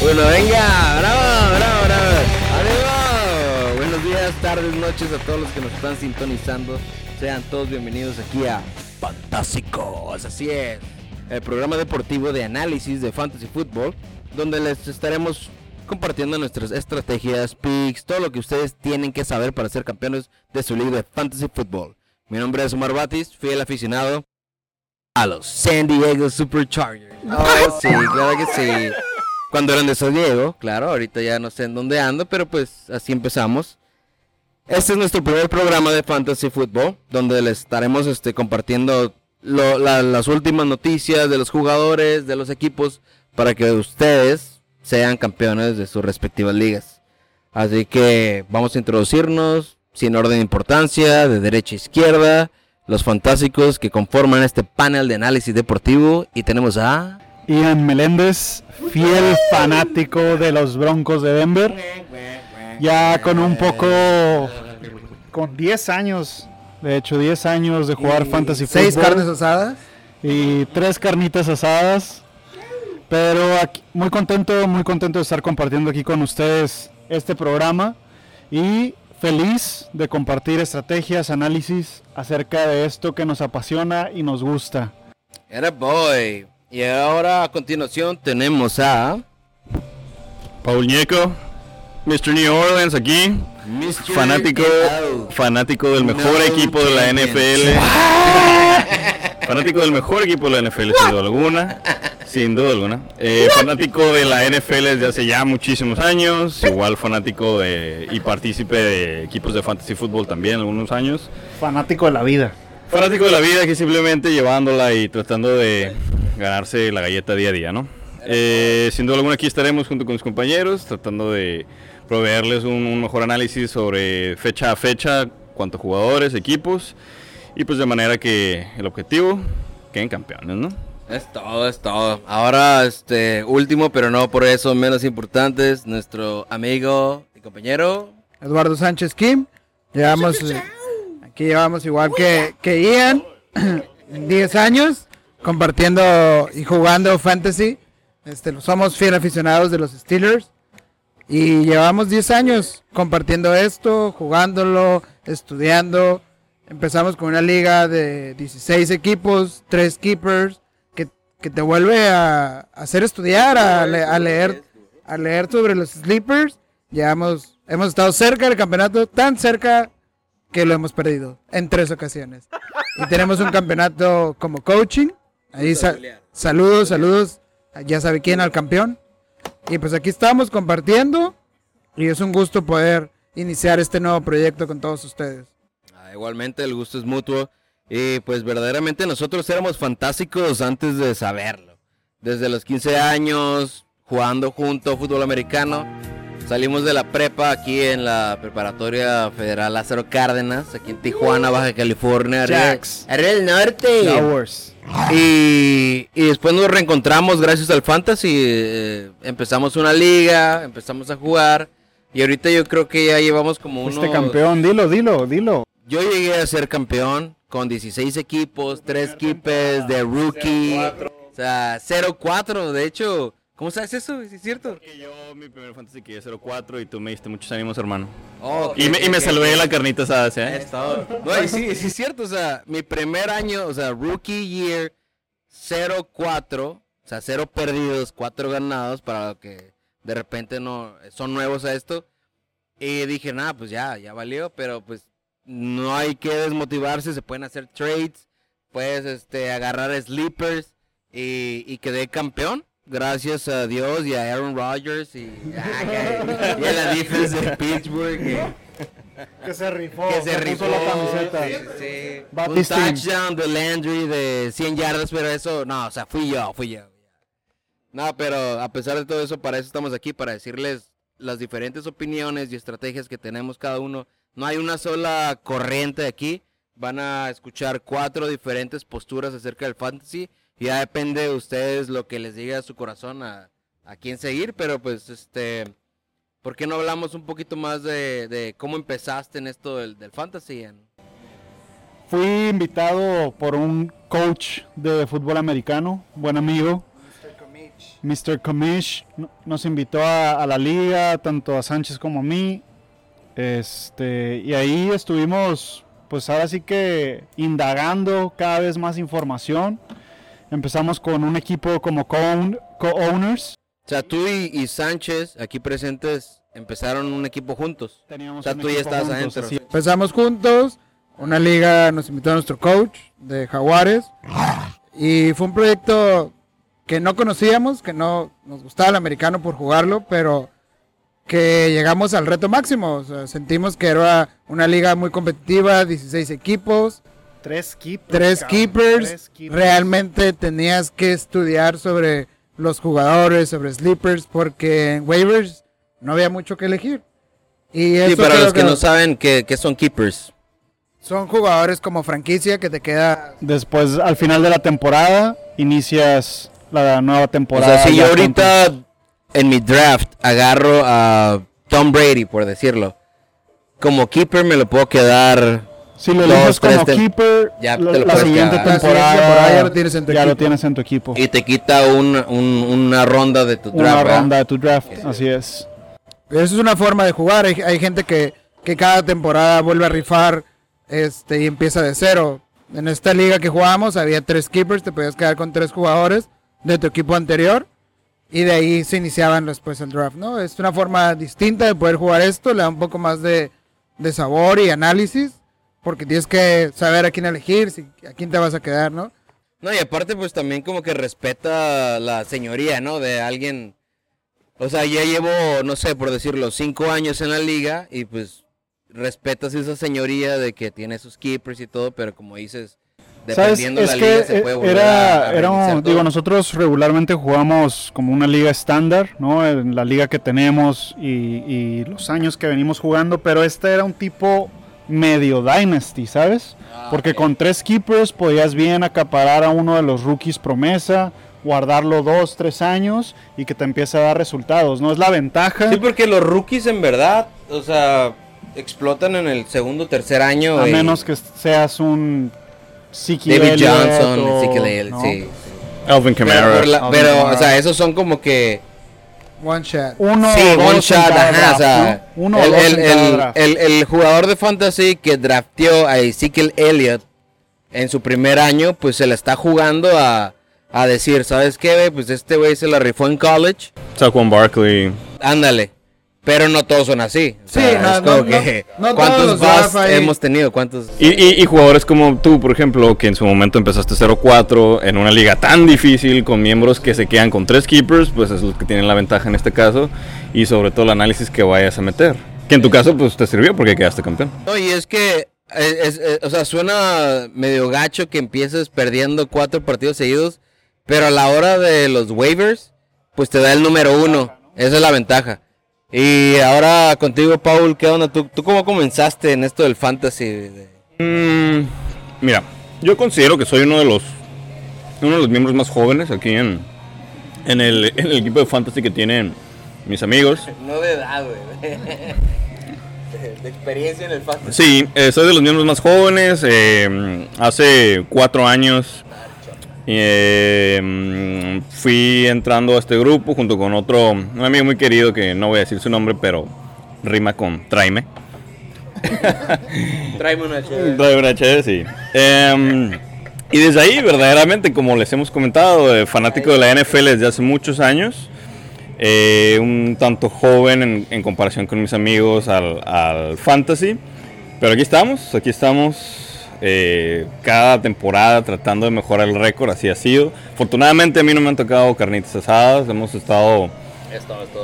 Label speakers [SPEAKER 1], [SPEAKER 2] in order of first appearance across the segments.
[SPEAKER 1] Bueno, venga, bravo, bravo, bravo. Arriba. Buenos días, tardes, noches a todos los que nos están sintonizando. Sean todos bienvenidos aquí a Fantásticos, así es. El programa deportivo de análisis de Fantasy Football, donde les estaremos compartiendo nuestras estrategias, picks, todo lo que ustedes tienen que saber para ser campeones de su liga de Fantasy Football. Mi nombre es Omar Batis, fiel aficionado a los San Diego Superchargers. Oh, sí, claro que sí. Cuando eran de San Diego, claro, ahorita ya no sé en dónde ando, pero pues así empezamos. Este es nuestro primer programa de Fantasy Football, donde les estaremos este, compartiendo las últimas noticias de los jugadores, de los equipos, para que ustedes sean campeones de sus respectivas ligas. Así que vamos a introducirnos, sin orden de importancia, de derecha a izquierda, los fantásticos que conforman este panel de análisis deportivo. Y tenemos a...
[SPEAKER 2] Ian Meléndez, fiel fanático de los Broncos de Denver. Ya con un poco. con 10 años. De hecho, 10 años de jugar Fantasy
[SPEAKER 3] Seis
[SPEAKER 2] Football.
[SPEAKER 3] carnes asadas.
[SPEAKER 2] y tres carnitas asadas. Pero aquí- muy contento, muy contento de estar compartiendo aquí con ustedes este programa y feliz de compartir estrategias, análisis acerca de esto que nos apasiona y nos gusta.
[SPEAKER 1] Era boy. Y ahora a continuación tenemos a...
[SPEAKER 4] Paul Ñeco, Mr. New Orleans aquí,
[SPEAKER 1] Mr.
[SPEAKER 4] fanático, fanático del mejor
[SPEAKER 1] No
[SPEAKER 4] equipo de la. NFL. fanático del mejor equipo de la NFL, sin duda alguna. Sin duda alguna. Eh, fanático de la NFL desde hace ya muchísimos años. Igual fanático de y partícipe de equipos de fantasy fútbol también algunos años.
[SPEAKER 2] Fanático de la vida.
[SPEAKER 4] Fanático de la vida que simplemente llevándola y tratando de ganarse la galleta día a día, ¿no? Eh, sin duda alguna aquí estaremos junto con mis compañeros tratando de proveerles un, un mejor análisis sobre fecha a fecha, cuántos jugadores, equipos y pues de manera que el objetivo queden campeones, ¿no?
[SPEAKER 1] Es todo, es todo. Ahora, este, último, pero no por eso menos importante, es nuestro amigo y compañero.
[SPEAKER 3] Eduardo Sánchez Kim. Llevamos. Aquí llevamos igual que, que Ian. 10 años compartiendo y jugando fantasy. Este, somos fiel aficionados de los Steelers. Y llevamos 10 años compartiendo esto, jugándolo, estudiando. Empezamos con una liga de 16 equipos, 3 keepers, que, que te vuelve a, hacer estudiar, a, le- a leer, a leer sobre los sleepers. Llevamos, hemos estado cerca del campeonato, tan cerca que lo hemos perdido en tres ocasiones. Y tenemos un campeonato como coaching. Ahí sa- saludos, saludos. Ya sabe quién al campeón. Y pues aquí estamos compartiendo. Y es un gusto poder iniciar este nuevo proyecto con todos ustedes.
[SPEAKER 1] Ah, igualmente, el gusto es mutuo. Y pues verdaderamente nosotros éramos fantásticos antes de saberlo. Desde los 15 años, jugando junto fútbol americano. Salimos de la prepa aquí en la preparatoria federal Lázaro Cárdenas, aquí en Tijuana, Baja California. arriba- arriba del norte.
[SPEAKER 2] Flowers.
[SPEAKER 1] Y, y después nos reencontramos gracias al Fantasy. eh, empezamos una liga, empezamos a jugar. Y ahorita yo creo que ya llevamos como unos...
[SPEAKER 2] Fuiste campeón, dilo, dilo, dilo.
[SPEAKER 1] Yo llegué a ser campeón con 16 equipos, 3 keepers de rookie. O sea, 0-4. De hecho, ¿cómo sabes eso? ¿Es cierto?
[SPEAKER 4] Porque yo mi primer fantasy que 04 y tú me diste muchos ánimos, hermano.
[SPEAKER 1] Oh,
[SPEAKER 4] Y me, y me
[SPEAKER 1] ok,
[SPEAKER 4] salvé de la carnita asada, ¿sí?
[SPEAKER 1] Es todo. No, y sí, sí es cierto. O sea, mi primer año, o sea, rookie year 0-4. O sea, 0 perdidos, 4 ganados para los que de repente no son nuevos a esto. Y dije, nada, pues ya, ya valió, pero pues no hay que desmotivarse, se pueden hacer trades, puedes este, agarrar sleepers y, y quedé campeón. Gracias a Dios y a Aaron Rodgers y, y a la defense de Pittsburgh. que-
[SPEAKER 2] Que se rifó.
[SPEAKER 1] que se
[SPEAKER 2] se
[SPEAKER 1] rifó
[SPEAKER 2] la camiseta.
[SPEAKER 1] sí, sí. Un touchdown de Landry de 100 yardas, pero eso, no, o sea, fui yo, fui yo. No, pero a pesar de todo eso, para eso estamos aquí, para decirles las diferentes opiniones y estrategias que tenemos cada uno. No hay una sola corriente aquí. Van a escuchar cuatro diferentes posturas acerca del fantasy. Y ya depende de ustedes lo que les diga a su corazón a, a quién seguir. Pero pues, este, ¿por qué no hablamos un poquito más de, de cómo empezaste en esto del, del fantasy? Ian?
[SPEAKER 2] fui invitado por un coach de fútbol americano, buen amigo, Mr. Comish no- nos invitó a, a la liga, tanto a Sánchez como a mí. Este, y ahí estuvimos, pues ahora sí que indagando cada vez más información. Empezamos con un equipo como co-own- co-owners.
[SPEAKER 1] O sea, tú y, y Sánchez, aquí presentes, empezaron un equipo juntos.
[SPEAKER 2] Teníamos
[SPEAKER 1] O sea,
[SPEAKER 2] un
[SPEAKER 1] tú ya estabas
[SPEAKER 2] juntos,
[SPEAKER 1] adentro.
[SPEAKER 2] así
[SPEAKER 3] Empezamos juntos, una liga nos invitó a nuestro coach de Jaguares y fue un proyecto que no conocíamos, que no nos gustaba el americano por jugarlo, pero que llegamos al reto máximo. O sea, sentimos que era una liga muy competitiva, 16 equipos,
[SPEAKER 2] Tres keepers.
[SPEAKER 3] tres
[SPEAKER 2] cabrón,
[SPEAKER 3] keepers.
[SPEAKER 2] tres keepers.
[SPEAKER 3] Realmente tenías que estudiar sobre los jugadores, sobre sleepers, porque en waivers no había mucho que elegir. Y
[SPEAKER 1] Sí, para los que no saben que, que son keepers.
[SPEAKER 3] son jugadores como franquicia que te queda
[SPEAKER 2] Después, al final de la temporada, inicias la nueva
[SPEAKER 1] O
[SPEAKER 2] temporada.
[SPEAKER 1] sea, si yo ahorita en mi draft agarro a Tom Brady, por decirlo, como keeper me lo puedo quedar.
[SPEAKER 2] Si lo
[SPEAKER 1] dos,
[SPEAKER 2] eliges como keeper,
[SPEAKER 1] ya
[SPEAKER 2] la,
[SPEAKER 1] te lo
[SPEAKER 2] la
[SPEAKER 1] puedes
[SPEAKER 2] siguiente
[SPEAKER 1] quedar.
[SPEAKER 3] La siguiente
[SPEAKER 2] temporada,
[SPEAKER 3] temporada ya lo tienes en tu
[SPEAKER 2] ya lo
[SPEAKER 3] equipo.
[SPEAKER 2] tienes en tu equipo.
[SPEAKER 1] Y te quita un- un- una ronda de tu
[SPEAKER 2] Una
[SPEAKER 1] draft. ¿verdad?
[SPEAKER 2] ronda de tu draft, así es.
[SPEAKER 3] Eso es una forma de jugar. Hay, hay gente que, que cada temporada vuelve a rifar este, y empieza de cero. En esta liga que jugamos había tres keepers, te podías quedar con tres jugadores de tu equipo anterior y de ahí se iniciaban después el draft. ¿no? Es una forma distinta de poder jugar esto, le da un poco más de, de sabor y análisis porque tienes que saber a quién elegir, si, a quién te vas a quedar, ¿no?
[SPEAKER 1] No, y aparte, pues también como que respeta la señoría, ¿no? De alguien. O sea, ya llevo, no sé, por decirlo, cinco años en la liga y pues respetas esa señoría de que tiene sus keepers y todo, pero como dices,
[SPEAKER 2] ¿Sabes?
[SPEAKER 1] dependiendo de
[SPEAKER 2] Es
[SPEAKER 1] la
[SPEAKER 2] que
[SPEAKER 1] liga se puede volver
[SPEAKER 2] era,
[SPEAKER 1] a, a
[SPEAKER 2] era un- digo, nosotros regularmente jugamos como una liga estándar, ¿no? En la liga que tenemos y, y los años que venimos jugando, pero este era un tipo medio dynasty, ¿sabes?
[SPEAKER 1] Ah,
[SPEAKER 2] Porque con tres keepers podías bien acaparar a uno de los rookies promesa, guardarlo dos, tres años y que te empiece a dar resultados, ¿no? Es la ventaja.
[SPEAKER 1] Sí, porque los rookies en verdad, o sea, explotan en el segundo tercer año.
[SPEAKER 2] A
[SPEAKER 1] y
[SPEAKER 2] menos que seas un
[SPEAKER 1] David Johnson,
[SPEAKER 2] o-
[SPEAKER 1] Ezekiel Elliott,
[SPEAKER 2] ¿no?
[SPEAKER 1] sí. Pero,
[SPEAKER 4] Kamara.
[SPEAKER 1] pero,
[SPEAKER 2] Kamara.
[SPEAKER 1] o sea, esos son como que
[SPEAKER 3] One shot.
[SPEAKER 2] Uno
[SPEAKER 1] sí,
[SPEAKER 2] o
[SPEAKER 1] one shot,
[SPEAKER 2] cada
[SPEAKER 1] ajá,
[SPEAKER 2] draft,
[SPEAKER 1] o sea,
[SPEAKER 2] ¿no? Uno
[SPEAKER 1] el,
[SPEAKER 2] o
[SPEAKER 1] el- el-
[SPEAKER 2] draft.
[SPEAKER 1] el- el jugador de fantasy que drafteó a Ezekiel Elliott en su primer año, pues se la está jugando a, a decir, ¿sabes qué, güey? Pues este güey se la rifó en college,
[SPEAKER 4] Saquon Barkley.
[SPEAKER 1] ándale. Pero no todos son así. O
[SPEAKER 3] Sí,
[SPEAKER 1] sea,
[SPEAKER 3] no,
[SPEAKER 1] es como
[SPEAKER 3] no,
[SPEAKER 1] que,
[SPEAKER 3] no, no todos
[SPEAKER 1] ¿cuántos busts
[SPEAKER 3] ahí.
[SPEAKER 1] hemos tenido? ¿Cuántos?
[SPEAKER 4] Y, y- y jugadores como tú, por ejemplo, que en su momento empezaste 0-4 en una liga tan difícil con miembros que se quedan con tres keepers, pues es los que tienen la ventaja en este caso y sobre todo el análisis que vayas a meter. Que en tu caso pues te sirvió porque quedaste campeón.
[SPEAKER 1] No, y es que, es- es- es- o sea, suena medio gacho que empieces perdiendo cuatro partidos seguidos, pero a la hora de los waivers, pues te da el número uno. Esa es la ventaja. Y ahora contigo, Paul, ¿qué onda? ¿Tú, tú cómo comenzaste en esto del fantasy? De-
[SPEAKER 4] Mm, mira, yo considero que soy uno de los uno de los miembros más jóvenes aquí en, en, el, en el equipo de fantasy que tienen mis amigos.
[SPEAKER 1] No de edad, güey. de experiencia en el fantasy.
[SPEAKER 4] Sí, eh, soy de los miembros más jóvenes. eh, hace cuatro años eh, fui entrando a este grupo junto con otro, un amigo muy querido que no voy a decir su nombre, pero rima con Traime.
[SPEAKER 1] Tráeme una chévere.
[SPEAKER 4] Traime una chévere, sí. Em, y desde ahí, verdaderamente, como les hemos comentado, eh, fanático de la NFL desde hace muchos años. eh, un tanto joven en, en comparación con mis amigos al, al fantasy. Pero aquí estamos, aquí estamos eh, cada temporada tratando de mejorar el récord, así ha sido. Afortunadamente a mí no me han tocado carnitas asadas, hemos estado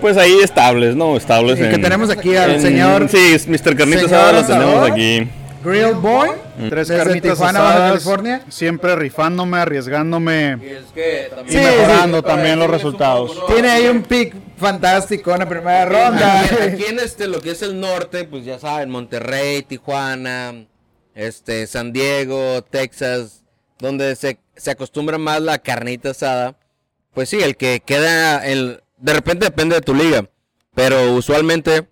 [SPEAKER 4] pues ahí estables, ¿no? Estables.
[SPEAKER 3] Y que tenemos aquí al
[SPEAKER 4] en-
[SPEAKER 3] señor-
[SPEAKER 4] Sí, Mr. Carnitas Asadas lo tenemos aquí.
[SPEAKER 3] Grill Boy.
[SPEAKER 2] Tres
[SPEAKER 3] Desde
[SPEAKER 2] carnitas
[SPEAKER 3] Tijuana, Baja
[SPEAKER 2] asadas,
[SPEAKER 3] California.
[SPEAKER 2] siempre rifándome, arriesgándome
[SPEAKER 1] Y es que
[SPEAKER 2] y
[SPEAKER 1] también...
[SPEAKER 3] Sí,
[SPEAKER 2] mejorando
[SPEAKER 3] sí.
[SPEAKER 2] también los resultados.
[SPEAKER 3] Tiene ahí un pick fantástico en la primera ronda.
[SPEAKER 1] Aquí en este, lo que es el norte, pues ya saben, Monterrey, Tijuana, este, San Diego, Texas, donde se, se acostumbra más la carnita asada. Pues sí, el que queda, el, de repente depende de tu liga, pero usualmente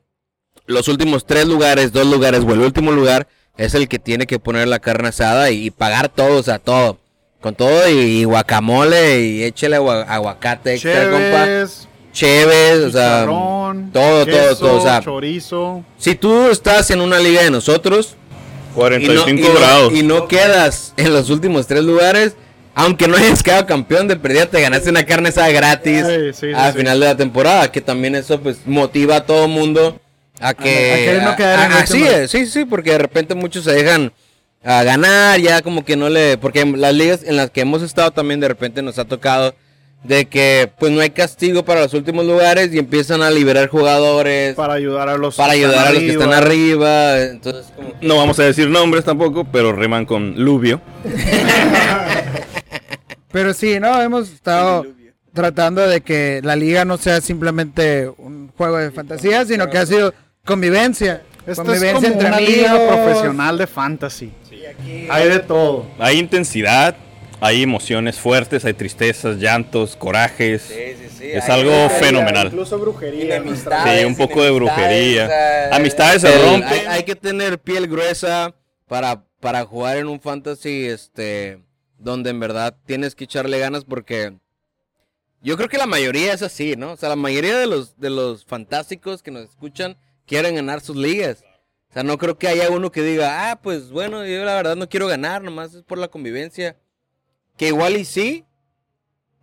[SPEAKER 1] los últimos tres lugares, dos lugares o el último lugar es el que tiene que poner la carne asada y, y pagar todo, o sea, todo. Con todo y, y guacamole y échale agua- aguacate extra, compa. O sea, todo, todo, todo, o sea.
[SPEAKER 2] chorizo.
[SPEAKER 1] Si tú estás en una liga de nosotros y no,
[SPEAKER 4] 45
[SPEAKER 1] y no-
[SPEAKER 4] grados.
[SPEAKER 1] y no quedas en los últimos tres lugares, aunque no hayas quedado campeón de perdida, te ganaste una carne asada gratis
[SPEAKER 2] Sí, sí, sí,
[SPEAKER 1] al
[SPEAKER 2] sí.
[SPEAKER 1] final de la temporada, que también eso pues motiva a todo mundo a que...
[SPEAKER 3] a querer no quedar en
[SPEAKER 1] a-
[SPEAKER 3] el
[SPEAKER 1] así es, sí, sí, porque de repente muchos se dejan a ganar, ya como que no le... Porque en las ligas en las que hemos estado también de repente nos ha tocado de que pues no hay castigo para los últimos lugares y empiezan a liberar jugadores para,
[SPEAKER 2] Para ayudar a los
[SPEAKER 1] ayudar a los que están arriba, entonces como...
[SPEAKER 4] No vamos a decir nombres tampoco, pero riman con Lubio.
[SPEAKER 3] Pero sí, no, hemos estado tratando de que la liga no sea simplemente un juego de fantasía, sino que ha sido convivencia.
[SPEAKER 2] Esta es
[SPEAKER 3] convivencia
[SPEAKER 2] como
[SPEAKER 3] entre
[SPEAKER 2] una liga
[SPEAKER 3] amigos.
[SPEAKER 2] profesional de fantasy. Hay de todo.
[SPEAKER 4] Hay intensidad, hay emociones fuertes, hay tristezas, llantos, corajes. Es algo fenomenal.
[SPEAKER 2] Incluso brujería.
[SPEAKER 4] Sí, un poco de brujería. Amistades se rompen.
[SPEAKER 1] Hay, hay que tener piel gruesa para, para jugar en un fantasy este donde en verdad tienes que echarle ganas porque yo creo que la mayoría es así, ¿no? O sea, la mayoría de los de los fantásticos que nos escuchan quieren ganar sus ligas. O sea, no creo que haya uno que diga, "Ah, pues bueno, yo la verdad no quiero ganar, nomás es por la convivencia." Que igual y sí,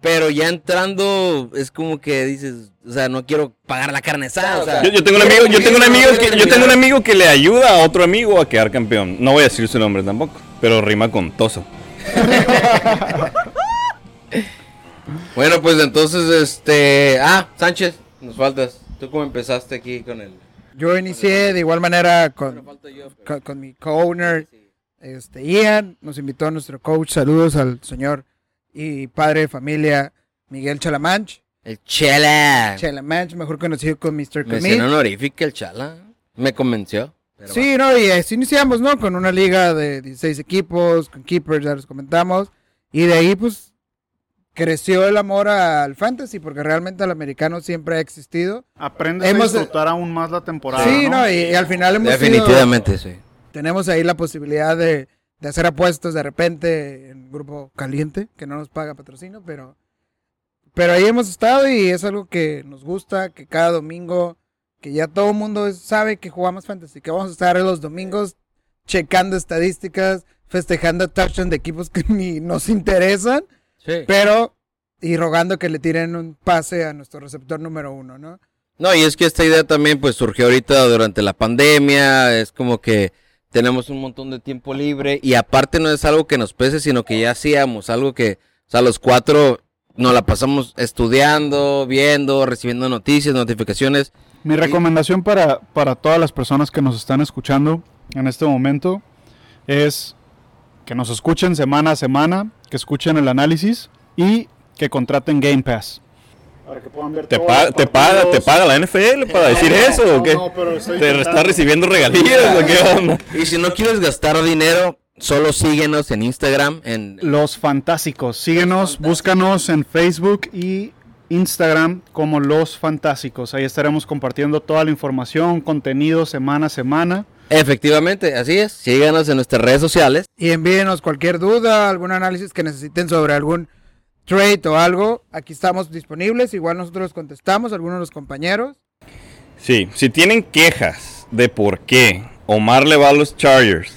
[SPEAKER 1] pero ya entrando es como que dices, o sea, no quiero pagar la carne asada, o sea,
[SPEAKER 4] Yo, yo tengo un amigo, yo tengo un amigo que, yo tengo un amigo que le ayuda a otro amigo a quedar campeón. No voy a decir su nombre tampoco, pero rima con Toso.
[SPEAKER 1] Bueno, pues entonces, este. Ah, Sánchez, nos faltas. ¿Tú cómo empezaste aquí con el.?
[SPEAKER 3] Yo inicié de igual manera con,
[SPEAKER 1] falto yo, pero-
[SPEAKER 3] con, con mi co-owner, este, Ian. Nos invitó a nuestro coach. Saludos al señor y padre de familia Miguel Chalamanch.
[SPEAKER 1] El Chela.
[SPEAKER 3] Chalamanch, mejor conocido como Mr.
[SPEAKER 1] Me
[SPEAKER 3] Comí.
[SPEAKER 1] honorífica el Chala. Me convenció. pero
[SPEAKER 3] Sí, no, y así iniciamos, ¿no? Con una liga de 16 equipos, con keepers, ya les comentamos. Y de ahí, pues, creció el amor al fantasy, porque realmente el americano siempre ha existido.
[SPEAKER 2] Aprendes
[SPEAKER 3] Hemos-
[SPEAKER 2] a disfrutar aún más la temporada.
[SPEAKER 3] sí,
[SPEAKER 2] ¿no?
[SPEAKER 3] no, y, y al final hemos sido-
[SPEAKER 1] Definitivamente, sí.
[SPEAKER 3] Tenemos ahí la posibilidad de, de hacer apuestas de repente en grupo caliente, que no nos paga patrocinio, pero, pero ahí hemos estado y es algo que nos gusta, que cada domingo, que ya todo el mundo sabe que jugamos fantasy, que vamos a estar los domingos checando estadísticas, festejando touchdowns de equipos que ni nos interesan,
[SPEAKER 1] Sí.
[SPEAKER 3] pero y rogando que le tiren un pase a nuestro receptor número uno, ¿no?
[SPEAKER 1] No, y es que esta idea también pues surgió ahorita durante la pandemia, es como que tenemos un montón de tiempo libre y aparte no es algo que nos pese, sino que ya hacíamos algo que, o sea, los cuatro nos la pasamos estudiando, viendo, recibiendo noticias, notificaciones.
[SPEAKER 2] Mi recomendación para, para todas las personas que nos están escuchando en este momento es que nos escuchen semana a semana, que escuchen el análisis y que contraten Game Pass. Para que puedan ver
[SPEAKER 4] ¿Te,
[SPEAKER 2] todos
[SPEAKER 4] pa-
[SPEAKER 2] los
[SPEAKER 4] te paga, ¿Te paga la NFL para decir eso
[SPEAKER 2] no,
[SPEAKER 4] o qué?
[SPEAKER 2] no, pero estoy
[SPEAKER 4] ¿Te
[SPEAKER 2] intentando.
[SPEAKER 4] está recibiendo regalías o qué onda?
[SPEAKER 1] Y si no quieres gastar dinero, solo síguenos en Instagram, en
[SPEAKER 2] Los Fantásticos. Síguenos, búscanos en Facebook y Instagram como Los Fantásticos. Ahí estaremos compartiendo toda la información, contenido semana a semana.
[SPEAKER 1] Efectivamente, así es. Síganos en nuestras redes sociales.
[SPEAKER 3] Y envíenos cualquier duda, algún análisis que necesiten sobre algún trade o algo. Aquí estamos disponibles. Igual nosotros contestamos, algunos de los compañeros.
[SPEAKER 4] Sí, si tienen quejas de por qué Omar le va a los Chargers,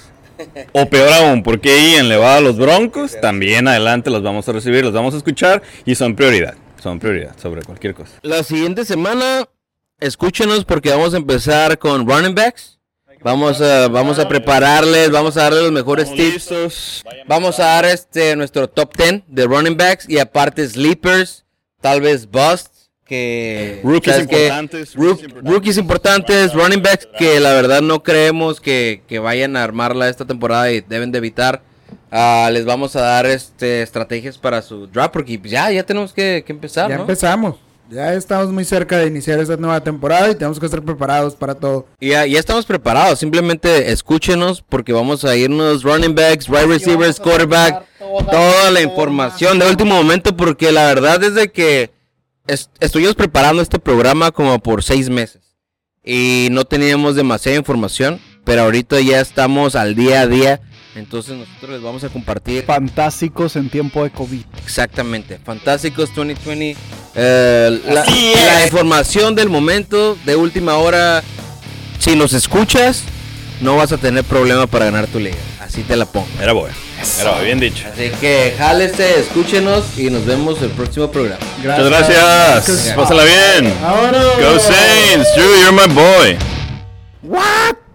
[SPEAKER 4] o peor aún, por qué Ian le va a los Broncos, también adelante los vamos a recibir, los vamos a escuchar y son prioridad, son prioridad sobre cualquier cosa.
[SPEAKER 1] La siguiente semana, escúchenos porque vamos a empezar con running backs. Vamos a, vamos a prepararles, vamos a darles los mejores tips.
[SPEAKER 4] listos.
[SPEAKER 1] Vamos a dar este nuestro top 10 de running backs y aparte sleepers, tal vez busts, que
[SPEAKER 4] Rookies importantes,
[SPEAKER 1] Rook-
[SPEAKER 4] rookies importantes.
[SPEAKER 1] rookies importantes, running backs que la verdad no creemos que, que vayan a armarla esta temporada y deben de evitar. Ah, les vamos a dar este estrategias para su draft porque ya ya tenemos que, que empezar,
[SPEAKER 3] ya
[SPEAKER 1] ¿no?
[SPEAKER 3] empezamos. Ya estamos muy cerca de iniciar esta nueva temporada y tenemos que estar preparados para todo.
[SPEAKER 1] Y ya, ya estamos preparados, simplemente escúchenos porque vamos a irnos running backs, wide receivers, quarterback, toda la información de último momento porque la verdad es de que es- estuvimos preparando este programa como por seis meses y no teníamos demasiada información pero ahorita ya estamos al día a día. Entonces nosotros les vamos a compartir
[SPEAKER 2] Fantásticos en tiempo de COVID.
[SPEAKER 1] exactamente Fantásticos 2020. eh, la, información del momento de última hora. Si nos escuchas, no vas a tener problema para ganar tu liga. Así te la pongo.
[SPEAKER 4] Era bueno. Era bueno, bien dicho.
[SPEAKER 1] Así que jálese, escúchenos y nos vemos el próximo programa.
[SPEAKER 4] Muchas gracias. Pásala bien.
[SPEAKER 2] Ahora.
[SPEAKER 4] Go Saints. Drew, you're my boy.
[SPEAKER 2] What?